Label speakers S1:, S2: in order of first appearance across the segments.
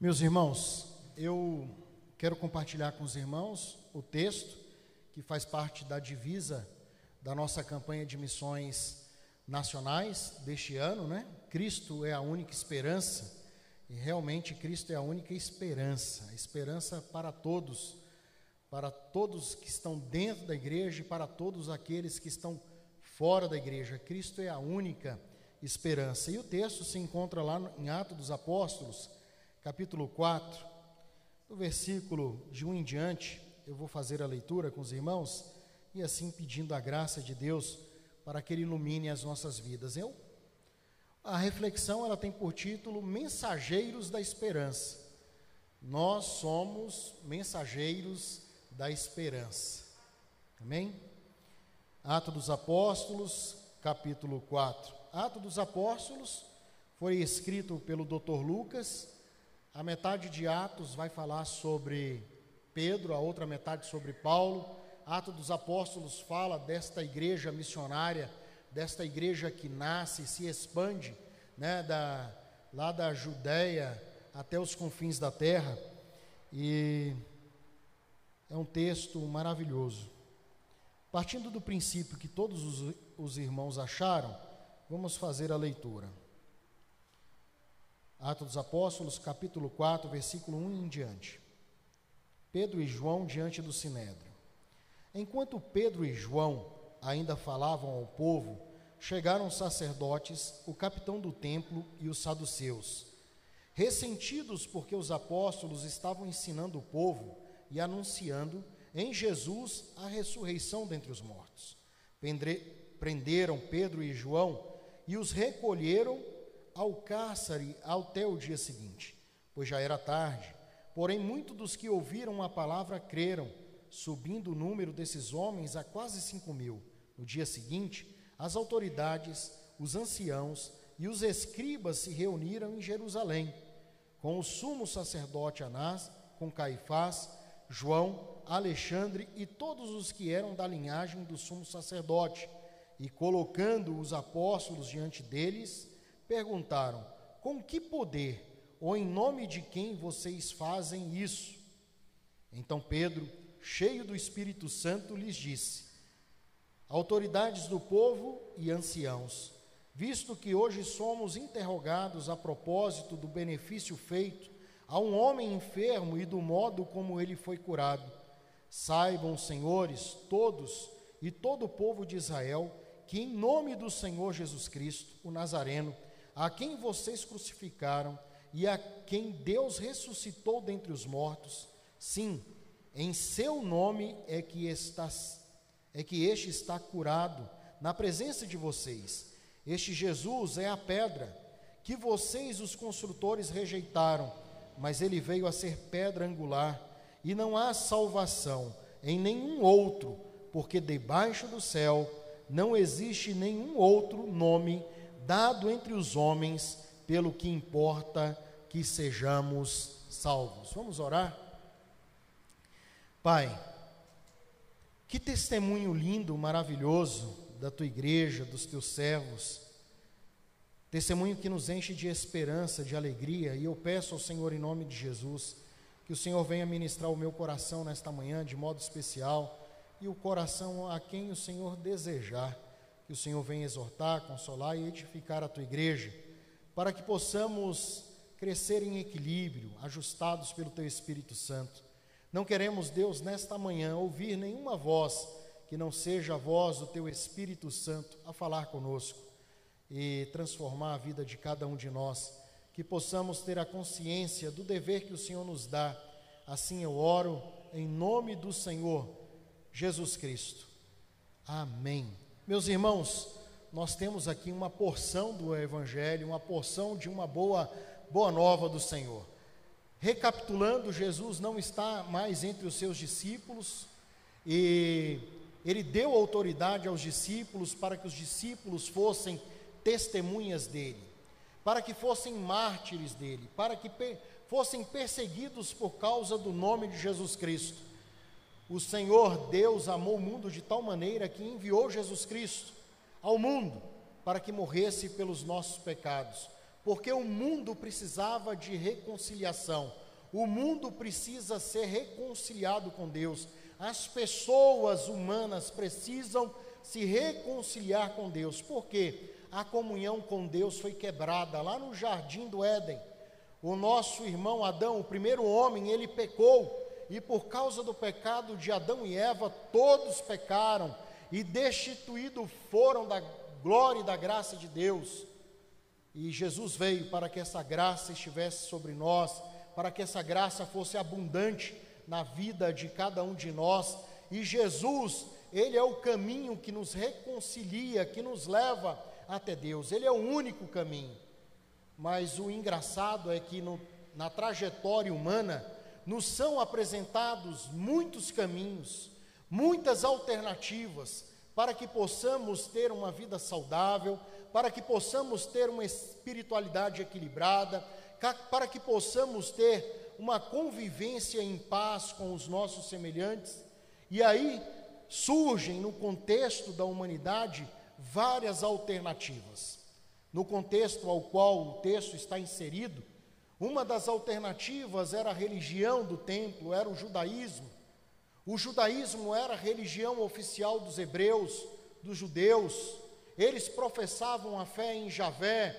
S1: Meus irmãos, eu quero compartilhar com os irmãos o texto que faz parte da divisa da nossa campanha de missões nacionais deste ano, né? Cristo é a única esperança, e realmente Cristo é a única esperança, esperança para todos, para todos que estão dentro da igreja e para todos aqueles que estão fora da igreja. Cristo é a única esperança. E o texto se encontra lá em Atos dos Apóstolos, capítulo 4, no versículo de 1 em diante. Eu vou fazer a leitura com os irmãos e assim pedindo a graça de Deus para que Ele ilumine as nossas vidas. Eu, a reflexão ela tem por título Mensageiros da Esperança. Nós somos mensageiros da esperança. Amém? Atos dos Apóstolos, capítulo 4. Atos dos Apóstolos foi escrito pelo Dr. Lucas. A metade de Atos vai falar sobre Pedro, a outra metade sobre Paulo. Atos dos Apóstolos fala desta igreja missionária, desta igreja que nasce e se expande, né, da, lá da Judéia até os confins da terra. E é um texto maravilhoso. Partindo do princípio que todos os, os irmãos acharam, vamos fazer a leitura. Atos dos Apóstolos, capítulo 4, versículo 1 em diante. Pedro e João diante do sinédrio. Enquanto Pedro e João ainda falavam ao povo, chegaram os sacerdotes, o capitão do templo e os saduceus. Ressentidos porque os apóstolos estavam ensinando o povo e anunciando em Jesus a ressurreição dentre os mortos. Prenderam Pedro e João e os recolheram ao cárcere até o dia seguinte, pois já era tarde. Porém, muitos dos que ouviram a palavra creram, subindo o número desses homens a quase cinco mil. No dia seguinte, as autoridades, os anciãos e os escribas se reuniram em Jerusalém, com o sumo sacerdote Anás, com Caifás, João, Alexandre e todos os que eram da linhagem do sumo sacerdote, e colocando os apóstolos diante deles, perguntaram: Com que poder ou em nome de quem vocês fazem isso? Então Pedro, cheio do Espírito Santo, lhes disse: Autoridades do povo e anciãos, visto que hoje somos interrogados a propósito do benefício feito a um homem enfermo e do modo como ele foi curado, Saibam, senhores, todos e todo o povo de Israel, que em nome do Senhor Jesus Cristo, o Nazareno, a quem vocês crucificaram e a quem Deus ressuscitou dentre os mortos, sim, em seu nome é que está é que este está curado na presença de vocês. Este Jesus é a pedra que vocês os construtores rejeitaram, mas ele veio a ser pedra angular e não há salvação em nenhum outro, porque debaixo do céu não existe nenhum outro nome dado entre os homens pelo que importa que sejamos salvos. Vamos orar? Pai, que testemunho lindo, maravilhoso da tua igreja, dos teus servos. Testemunho que nos enche de esperança, de alegria, e eu peço ao Senhor em nome de Jesus que o Senhor venha ministrar o meu coração nesta manhã de modo especial e o coração a quem o Senhor desejar. Que o Senhor venha exortar, consolar e edificar a tua igreja, para que possamos crescer em equilíbrio, ajustados pelo teu Espírito Santo. Não queremos, Deus, nesta manhã ouvir nenhuma voz que não seja a voz do teu Espírito Santo a falar conosco e transformar a vida de cada um de nós que possamos ter a consciência do dever que o Senhor nos dá. Assim eu oro em nome do Senhor Jesus Cristo. Amém. Meus irmãos, nós temos aqui uma porção do evangelho, uma porção de uma boa boa nova do Senhor. Recapitulando, Jesus não está mais entre os seus discípulos e ele deu autoridade aos discípulos para que os discípulos fossem testemunhas dele para que fossem mártires dele, para que fossem perseguidos por causa do nome de Jesus Cristo. O Senhor Deus amou o mundo de tal maneira que enviou Jesus Cristo ao mundo para que morresse pelos nossos pecados. porque o mundo precisava de reconciliação. O mundo precisa ser reconciliado com Deus. As pessoas humanas precisam se reconciliar com Deus. Por quê? A comunhão com Deus foi quebrada lá no jardim do Éden. O nosso irmão Adão, o primeiro homem, ele pecou, e por causa do pecado de Adão e Eva, todos pecaram e destituídos foram da glória e da graça de Deus. E Jesus veio para que essa graça estivesse sobre nós, para que essa graça fosse abundante na vida de cada um de nós. E Jesus, Ele é o caminho que nos reconcilia, que nos leva até Deus. Ele é o único caminho. Mas o engraçado é que no, na trajetória humana nos são apresentados muitos caminhos, muitas alternativas para que possamos ter uma vida saudável, para que possamos ter uma espiritualidade equilibrada, para que possamos ter uma convivência em paz com os nossos semelhantes. E aí surgem no contexto da humanidade várias alternativas. No contexto ao qual o texto está inserido, uma das alternativas era a religião do templo, era o judaísmo. O judaísmo era a religião oficial dos hebreus, dos judeus, eles professavam a fé em Javé,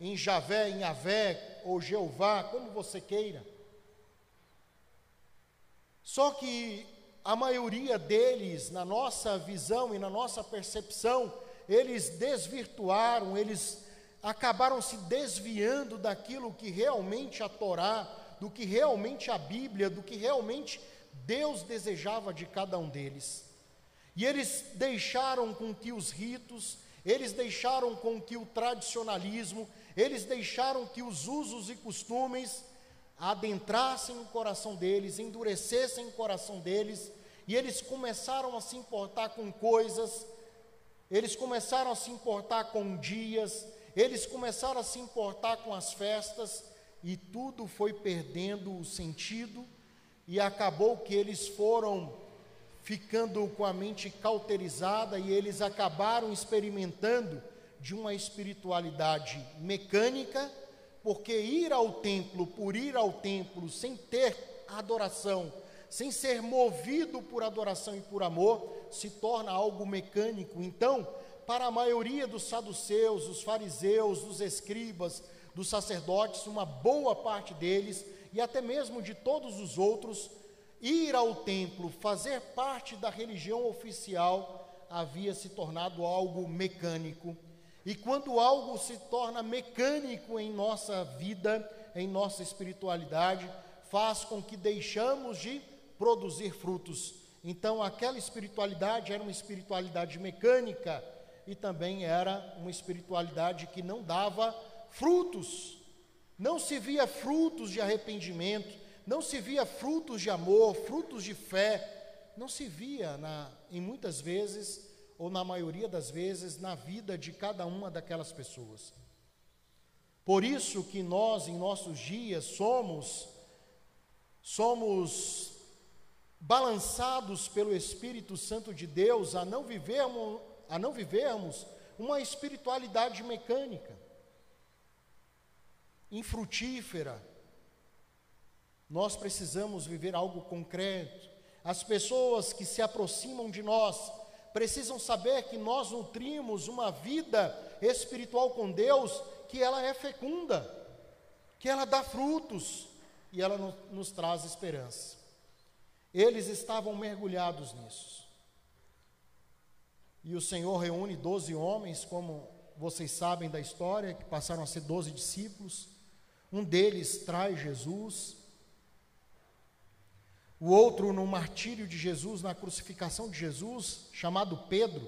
S1: em Javé, em Avé, ou Jeová, como você queira. Só que a maioria deles, na nossa visão e na nossa percepção, eles desvirtuaram, eles acabaram se desviando daquilo que realmente a Torá, do que realmente a Bíblia, do que realmente Deus desejava de cada um deles. E eles deixaram com que os ritos, eles deixaram com que o tradicionalismo, eles deixaram que os usos e costumes adentrassem o coração deles, endurecessem o coração deles, e eles começaram a se importar com coisas, eles começaram a se importar com dias, eles começaram a se importar com as festas, e tudo foi perdendo o sentido, e acabou que eles foram ficando com a mente cauterizada e eles acabaram experimentando de uma espiritualidade mecânica, porque ir ao templo por ir ao templo sem ter adoração, sem ser movido por adoração e por amor, se torna algo mecânico. Então, para a maioria dos saduceus, dos fariseus, dos escribas, dos sacerdotes, uma boa parte deles, e até mesmo de todos os outros, ir ao templo, fazer parte da religião oficial, havia se tornado algo mecânico. E quando algo se torna mecânico em nossa vida, em nossa espiritualidade, faz com que deixamos de produzir frutos. Então, aquela espiritualidade era uma espiritualidade mecânica e também era uma espiritualidade que não dava frutos. Não se via frutos de arrependimento, não se via frutos de amor, frutos de fé, não se via na, em muitas vezes, ou na maioria das vezes, na vida de cada uma daquelas pessoas. Por isso que nós, em nossos dias, somos, somos balançados pelo Espírito Santo de Deus a não vivermos, a não vivermos uma espiritualidade mecânica, infrutífera, nós precisamos viver algo concreto. As pessoas que se aproximam de nós precisam saber que nós nutrimos uma vida espiritual com Deus, que ela é fecunda, que ela dá frutos e ela no, nos traz esperança. Eles estavam mergulhados nisso. E o Senhor reúne doze homens, como vocês sabem da história, que passaram a ser doze discípulos. Um deles traz Jesus, o outro, no martírio de Jesus, na crucificação de Jesus, chamado Pedro,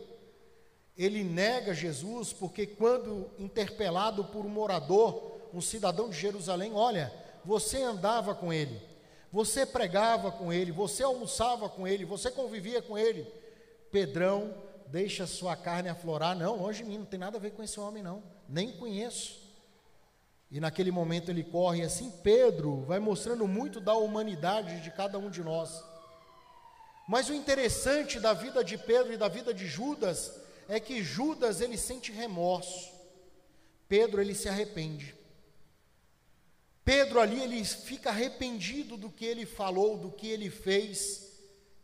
S1: ele nega Jesus porque, quando interpelado por um morador, um cidadão de Jerusalém, olha, você andava com ele, você pregava com ele, você almoçava com ele, você convivia com ele. Pedrão deixa sua carne aflorar. Não, longe de mim, não tem nada a ver com esse homem, não. Nem conheço. E naquele momento ele corre assim. Pedro vai mostrando muito da humanidade de cada um de nós. Mas o interessante da vida de Pedro e da vida de Judas é que Judas ele sente remorso. Pedro ele se arrepende. Pedro ali, ele fica arrependido do que ele falou, do que ele fez,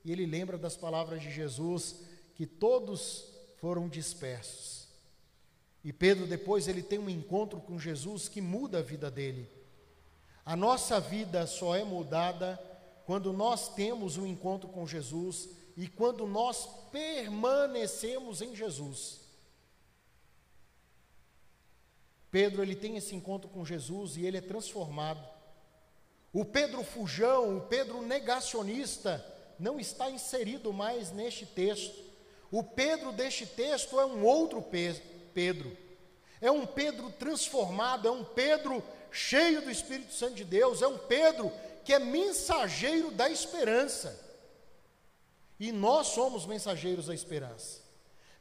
S1: e ele lembra das palavras de Jesus, que todos foram dispersos. E Pedro depois ele tem um encontro com Jesus que muda a vida dele. A nossa vida só é mudada quando nós temos um encontro com Jesus e quando nós permanecemos em Jesus. Pedro ele tem esse encontro com Jesus e ele é transformado. O Pedro fujão, o Pedro negacionista, não está inserido mais neste texto. O Pedro deste texto é um outro Pedro. É um Pedro transformado, é um Pedro cheio do Espírito Santo de Deus, é um Pedro que é mensageiro da esperança. E nós somos mensageiros da esperança.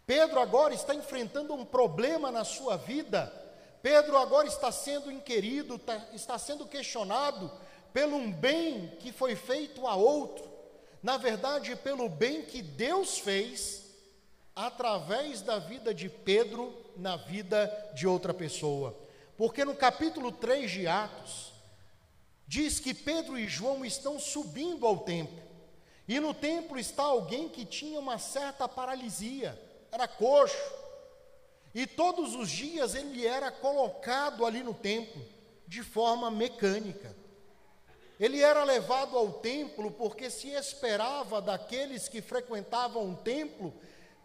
S1: Pedro agora está enfrentando um problema na sua vida Pedro agora está sendo inquirido, tá, está sendo questionado pelo um bem que foi feito a outro, na verdade, pelo bem que Deus fez através da vida de Pedro na vida de outra pessoa. Porque no capítulo 3 de Atos, diz que Pedro e João estão subindo ao templo, e no templo está alguém que tinha uma certa paralisia, era coxo, e todos os dias ele era colocado ali no templo, de forma mecânica. Ele era levado ao templo porque se esperava daqueles que frequentavam o templo,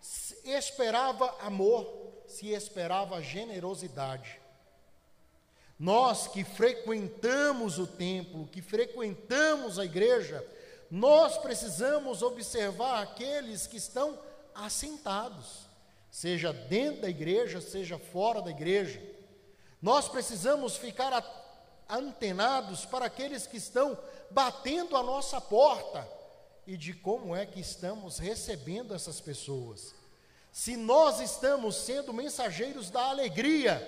S1: se esperava amor, se esperava generosidade. Nós que frequentamos o templo, que frequentamos a igreja, nós precisamos observar aqueles que estão assentados seja dentro da igreja, seja fora da igreja. Nós precisamos ficar antenados para aqueles que estão batendo a nossa porta e de como é que estamos recebendo essas pessoas. Se nós estamos sendo mensageiros da alegria,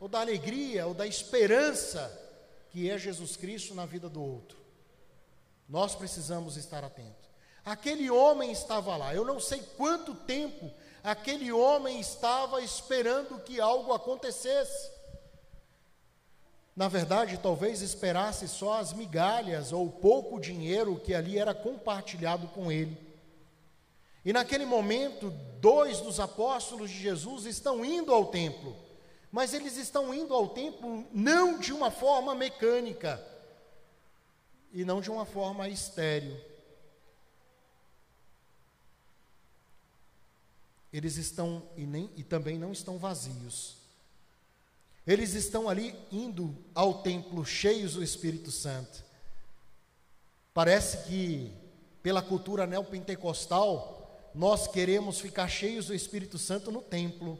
S1: ou da alegria, ou da esperança, que é Jesus Cristo na vida do outro, nós precisamos estar atentos. Aquele homem estava lá, eu não sei quanto tempo aquele homem estava esperando que algo acontecesse. Na verdade, talvez esperasse só as migalhas ou pouco dinheiro que ali era compartilhado com ele. E naquele momento, dois dos apóstolos de Jesus estão indo ao templo, mas eles estão indo ao templo não de uma forma mecânica e não de uma forma estéril eles estão e, nem, e também não estão vazios. Eles estão ali indo ao templo cheios do Espírito Santo. Parece que, pela cultura neopentecostal, nós queremos ficar cheios do Espírito Santo no templo.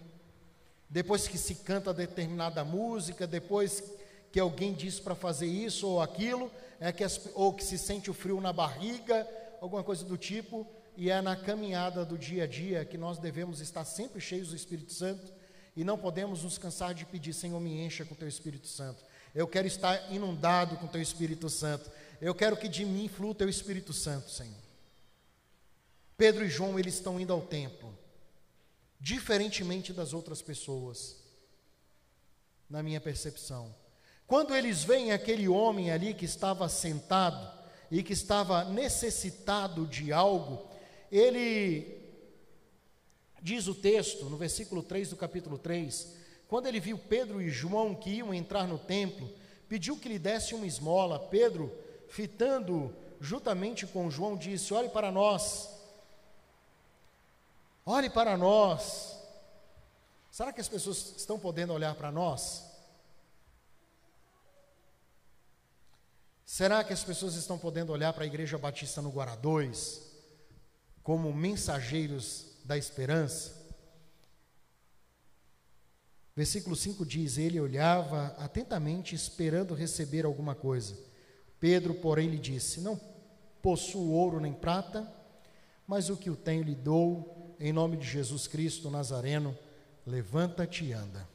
S1: Depois que se canta determinada música, depois que alguém diz para fazer isso ou aquilo, é que as, ou que se sente o frio na barriga, alguma coisa do tipo, e é na caminhada do dia a dia que nós devemos estar sempre cheios do Espírito Santo e não podemos nos cansar de pedir, Senhor, me encha com teu Espírito Santo. Eu quero estar inundado com teu Espírito Santo. Eu quero que de mim flua teu Espírito Santo, Senhor. Pedro e João, eles estão indo ao templo, diferentemente das outras pessoas, na minha percepção. Quando eles veem aquele homem ali que estava sentado e que estava necessitado de algo, ele diz o texto, no versículo 3 do capítulo 3, quando ele viu Pedro e João que iam entrar no templo, pediu que lhe desse uma esmola. Pedro, fitando juntamente com João, disse: Olhe para nós, olhe para nós. Será que as pessoas estão podendo olhar para nós? Será que as pessoas estão podendo olhar para a Igreja Batista no Guará 2? como mensageiros da esperança. Versículo 5 diz: Ele olhava atentamente, esperando receber alguma coisa. Pedro, porém, lhe disse: Não possuo ouro nem prata, mas o que eu tenho lhe dou, em nome de Jesus Cristo Nazareno, levanta-te e anda.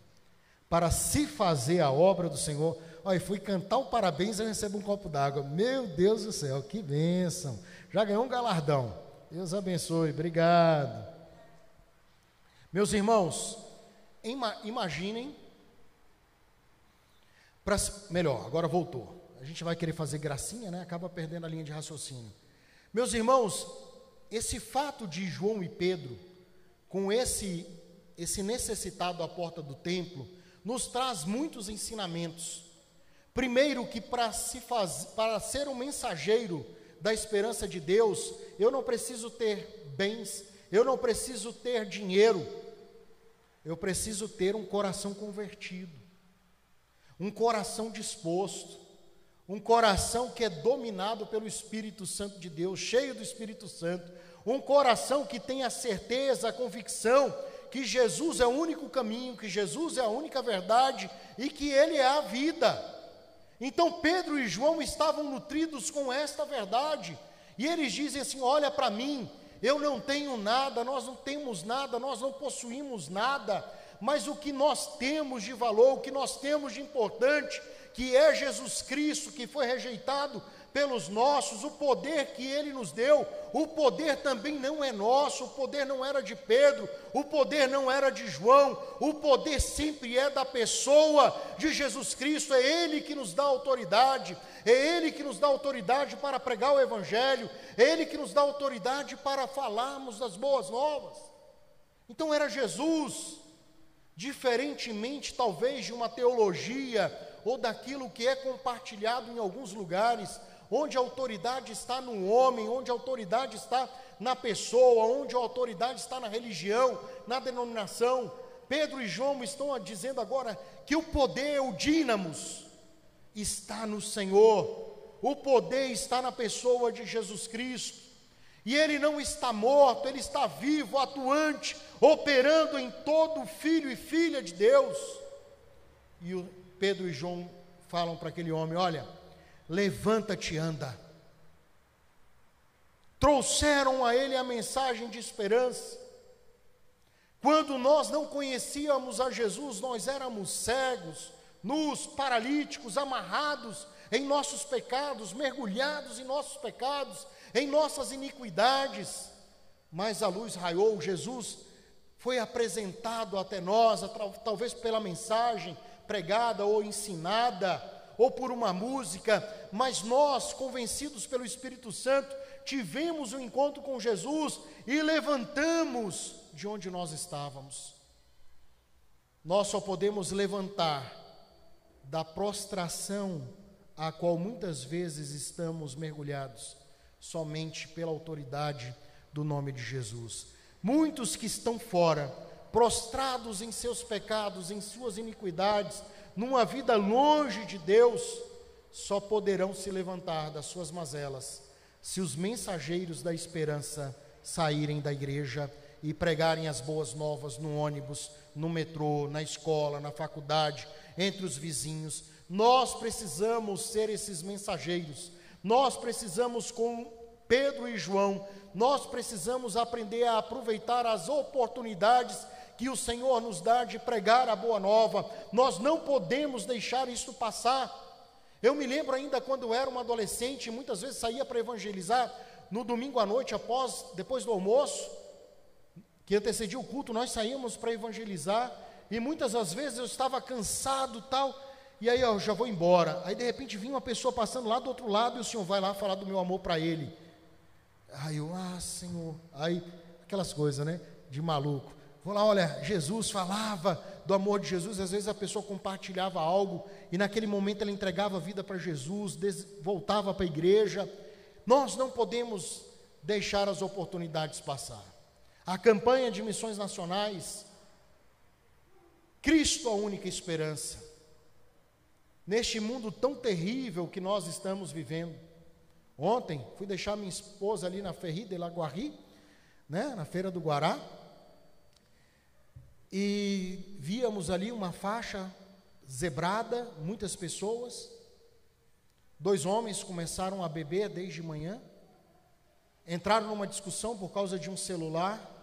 S1: Para se fazer a obra do Senhor, olha, fui cantar o parabéns e recebo um copo d'água. Meu Deus do céu, que bênção! Já ganhou um galardão. Deus abençoe, obrigado. Meus irmãos, imaginem Pra, melhor, agora voltou. A gente vai querer fazer gracinha, né? Acaba perdendo a linha de raciocínio. Meus irmãos, esse fato de João e Pedro, com esse, esse necessitado à porta do templo, nos traz muitos ensinamentos. Primeiro, que para, se para ser um mensageiro da esperança de Deus, eu não preciso ter bens, eu não preciso ter dinheiro, eu preciso ter um coração convertido, um coração disposto, um coração que é dominado pelo Espírito Santo de Deus, cheio do Espírito Santo, um coração que tem a certeza, a convicção que Jesus é o único caminho, que Jesus é a única verdade e que Ele é a vida. Então Pedro e João estavam nutridos com esta verdade, e eles dizem assim: Olha para mim, eu não tenho nada, nós não temos nada, nós não possuímos nada, mas o que nós temos de valor, o que nós temos de importante, que é Jesus Cristo, que foi rejeitado pelos nossos, o poder que ele nos deu, o poder também não é nosso, o poder não era de Pedro, o poder não era de João, o poder sempre é da pessoa de Jesus Cristo, é ele que nos dá autoridade, é ele que nos dá autoridade para pregar o evangelho, é ele que nos dá autoridade para falarmos das boas novas. Então era Jesus, diferentemente talvez de uma teologia ou daquilo que é compartilhado em alguns lugares, onde a autoridade está no homem, onde a autoridade está na pessoa, onde a autoridade está na religião, na denominação. Pedro e João estão dizendo agora que o poder, o dínamos, está no Senhor, o poder está na pessoa de Jesus Cristo. E ele não está morto, ele está vivo, atuante, operando em todo filho e filha de Deus. E Pedro e João falam para aquele homem: Olha, levanta-te e anda. Trouxeram a ele a mensagem de esperança. Quando nós não conhecíamos a Jesus, nós éramos cegos, nus, paralíticos, amarrados em nossos pecados, mergulhados em nossos pecados, em nossas iniquidades. Mas a luz raiou, Jesus foi apresentado até nós, talvez pela mensagem pregada ou ensinada ou por uma música, mas nós, convencidos pelo Espírito Santo, tivemos um encontro com Jesus e levantamos de onde nós estávamos. Nós só podemos levantar da prostração a qual muitas vezes estamos mergulhados, somente pela autoridade do nome de Jesus. Muitos que estão fora, prostrados em seus pecados, em suas iniquidades, numa vida longe de Deus, só poderão se levantar das suas mazelas se os mensageiros da esperança saírem da igreja e pregarem as boas novas no ônibus, no metrô, na escola, na faculdade, entre os vizinhos. Nós precisamos ser esses mensageiros. Nós precisamos, com Pedro e João, nós precisamos aprender a aproveitar as oportunidades que o Senhor nos dá de pregar a boa nova. Nós não podemos deixar isso passar. Eu me lembro ainda quando eu era um adolescente, muitas vezes saía para evangelizar no domingo à noite, após, depois do almoço, que antecedia o culto, nós saímos para evangelizar, e muitas das vezes eu estava cansado tal, e aí eu já vou embora. Aí de repente vinha uma pessoa passando lá do outro lado e o Senhor vai lá falar do meu amor para ele. Aí eu, ah, Senhor, aí aquelas coisas, né, de maluco. Vou lá, olha, Jesus falava do amor de Jesus, às vezes a pessoa compartilhava algo e naquele momento ela entregava a vida para Jesus, voltava para a igreja. Nós não podemos deixar as oportunidades passar. A campanha de missões nacionais, Cristo a única esperança. Neste mundo tão terrível que nós estamos vivendo. Ontem fui deixar minha esposa ali na Ferri de Laguarri, né, na feira do Guará e víamos ali uma faixa zebrada, muitas pessoas. Dois homens começaram a beber desde manhã, entraram numa discussão por causa de um celular,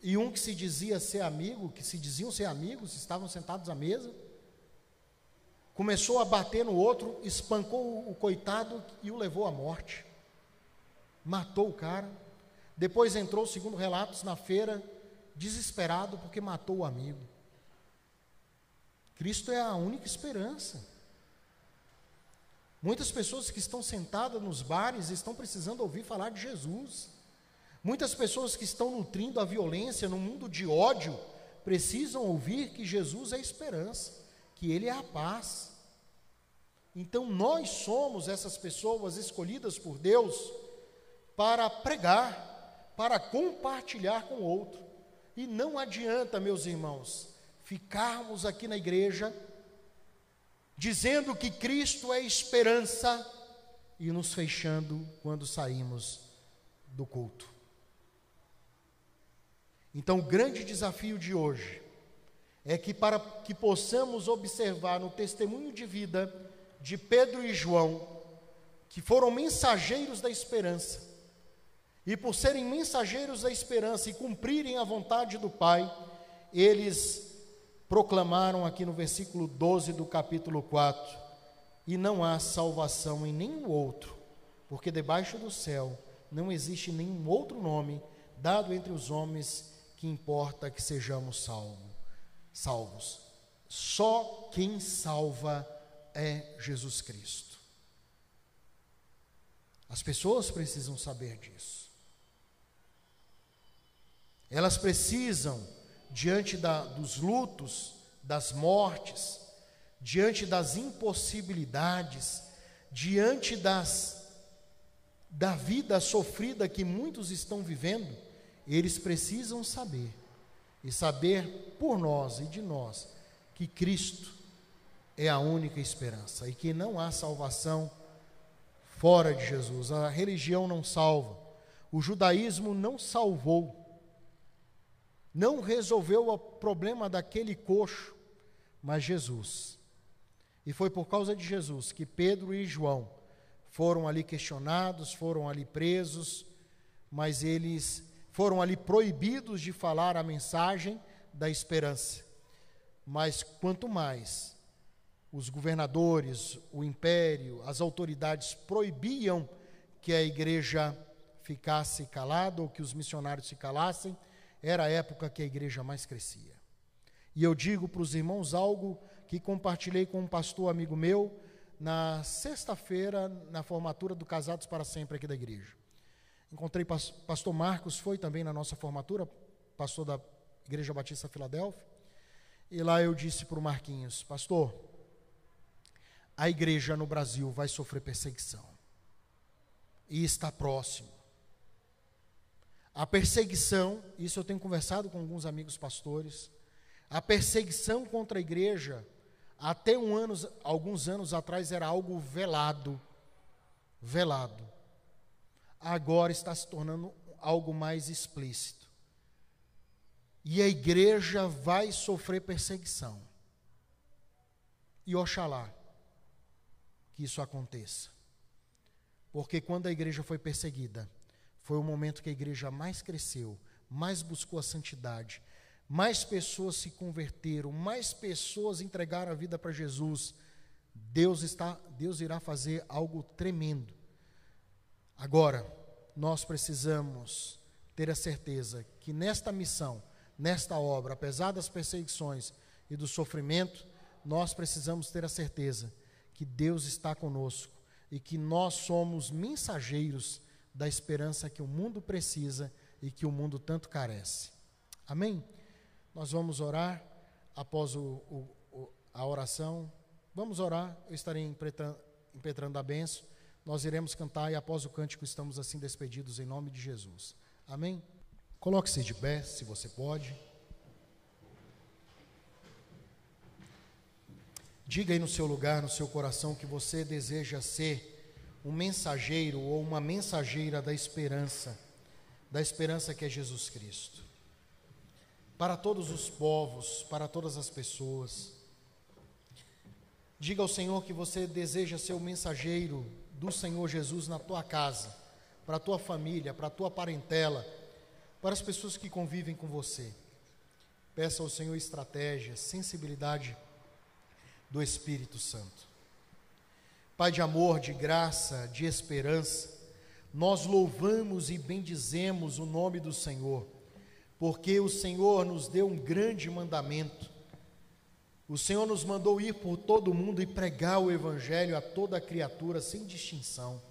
S1: e um que se dizia ser amigo, que se diziam ser amigos, estavam sentados à mesa, começou a bater no outro, espancou o coitado e o levou à morte. Matou o cara. Depois entrou, segundo relatos, na feira desesperado porque matou o amigo. Cristo é a única esperança. Muitas pessoas que estão sentadas nos bares estão precisando ouvir falar de Jesus. Muitas pessoas que estão nutrindo a violência no mundo de ódio precisam ouvir que Jesus é esperança, que Ele é a paz. Então nós somos essas pessoas escolhidas por Deus para pregar, para compartilhar com o outro. E não adianta, meus irmãos, ficarmos aqui na igreja dizendo que Cristo é esperança e nos fechando quando saímos do culto. Então, o grande desafio de hoje é que, para que possamos observar no testemunho de vida de Pedro e João, que foram mensageiros da esperança, e por serem mensageiros da esperança e cumprirem a vontade do Pai, eles proclamaram aqui no versículo 12 do capítulo 4: E não há salvação em nenhum outro, porque debaixo do céu não existe nenhum outro nome dado entre os homens que importa que sejamos salvo, salvos. Só quem salva é Jesus Cristo. As pessoas precisam saber disso. Elas precisam diante da, dos lutos, das mortes, diante das impossibilidades, diante das da vida sofrida que muitos estão vivendo, eles precisam saber e saber por nós e de nós que Cristo é a única esperança e que não há salvação fora de Jesus. A religião não salva, o judaísmo não salvou não resolveu o problema daquele coxo, mas Jesus. E foi por causa de Jesus que Pedro e João foram ali questionados, foram ali presos, mas eles foram ali proibidos de falar a mensagem da esperança. Mas quanto mais os governadores, o império, as autoridades proibiam que a igreja ficasse calada ou que os missionários se calassem, era a época que a igreja mais crescia. E eu digo para os irmãos algo que compartilhei com um pastor amigo meu na sexta-feira, na formatura do Casados para Sempre aqui da igreja. Encontrei pastor Marcos, foi também na nossa formatura, pastor da Igreja Batista Filadélfia. E lá eu disse para o Marquinhos, pastor, a igreja no Brasil vai sofrer perseguição. E está próximo. A perseguição, isso eu tenho conversado com alguns amigos pastores, a perseguição contra a igreja, até um ano, alguns anos atrás, era algo velado. Velado. Agora está se tornando algo mais explícito. E a igreja vai sofrer perseguição. E oxalá que isso aconteça. Porque quando a igreja foi perseguida, foi o momento que a igreja mais cresceu, mais buscou a santidade, mais pessoas se converteram, mais pessoas entregaram a vida para Jesus. Deus está, Deus irá fazer algo tremendo. Agora, nós precisamos ter a certeza que nesta missão, nesta obra, apesar das perseguições e do sofrimento, nós precisamos ter a certeza que Deus está conosco e que nós somos mensageiros da esperança que o mundo precisa e que o mundo tanto carece. Amém? Nós vamos orar após o, o, a oração. Vamos orar, eu estarei impetrando a benção. Nós iremos cantar e após o cântico estamos assim despedidos em nome de Jesus. Amém? Coloque-se de pé, se você pode. Diga aí no seu lugar, no seu coração, que você deseja ser um mensageiro ou uma mensageira da esperança, da esperança que é Jesus Cristo. Para todos os povos, para todas as pessoas. Diga ao Senhor que você deseja ser o mensageiro do Senhor Jesus na tua casa, para a tua família, para a tua parentela, para as pessoas que convivem com você. Peça ao Senhor estratégia, sensibilidade do Espírito Santo. Pai de amor, de graça, de esperança, nós louvamos e bendizemos o nome do Senhor, porque o Senhor nos deu um grande mandamento. O Senhor nos mandou ir por todo o mundo e pregar o Evangelho a toda criatura, sem distinção.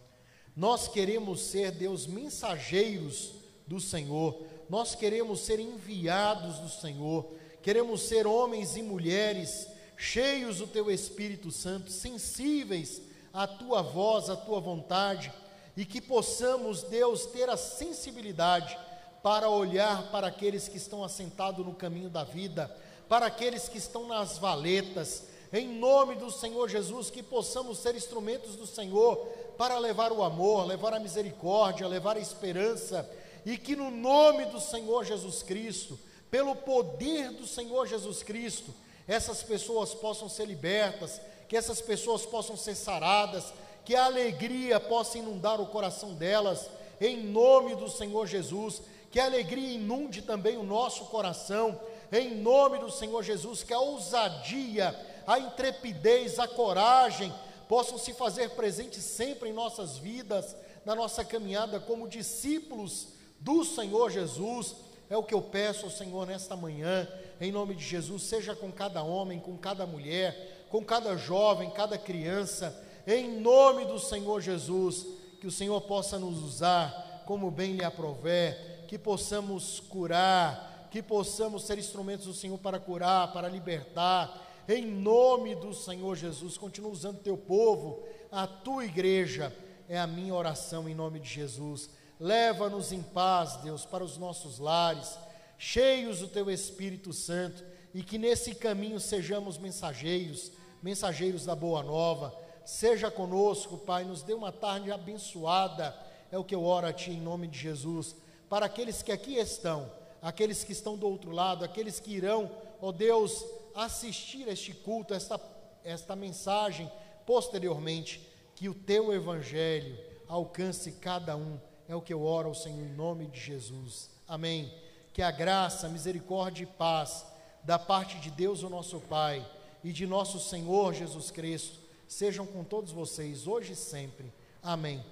S1: Nós queremos ser, Deus, mensageiros do Senhor, nós queremos ser enviados do Senhor, queremos ser homens e mulheres cheios do Teu Espírito Santo, sensíveis à Tua voz, à Tua vontade, e que possamos, Deus, ter a sensibilidade para olhar para aqueles que estão assentados no caminho da vida para aqueles que estão nas valetas, em nome do Senhor Jesus, que possamos ser instrumentos do Senhor para levar o amor, levar a misericórdia, levar a esperança, e que no nome do Senhor Jesus Cristo, pelo poder do Senhor Jesus Cristo, essas pessoas possam ser libertas, que essas pessoas possam ser saradas, que a alegria possa inundar o coração delas, em nome do Senhor Jesus, que a alegria inunde também o nosso coração, em nome do Senhor Jesus, que a ousadia, a intrepidez, a coragem possam se fazer presentes sempre em nossas vidas, na nossa caminhada como discípulos do Senhor Jesus. É o que eu peço ao Senhor nesta manhã, em nome de Jesus, seja com cada homem, com cada mulher, com cada jovem, cada criança, em nome do Senhor Jesus, que o Senhor possa nos usar como bem lhe aprover, que possamos curar, que possamos ser instrumentos do Senhor para curar, para libertar, em nome do Senhor Jesus. Continua usando teu povo, a tua igreja, é a minha oração em nome de Jesus. Leva-nos em paz, Deus, para os nossos lares, cheios do teu Espírito Santo, e que nesse caminho sejamos mensageiros, mensageiros da boa nova. Seja conosco, Pai, nos dê uma tarde abençoada, é o que eu oro a Ti em nome de Jesus. Para aqueles que aqui estão, aqueles que estão do outro lado, aqueles que irão, ó Deus, assistir este culto, esta, esta mensagem posteriormente, que o teu evangelho alcance cada um. É o que eu oro ao Senhor em nome de Jesus. Amém. Que a graça, misericórdia e paz da parte de Deus, o nosso Pai, e de nosso Senhor Jesus Cristo, sejam com todos vocês hoje e sempre. Amém.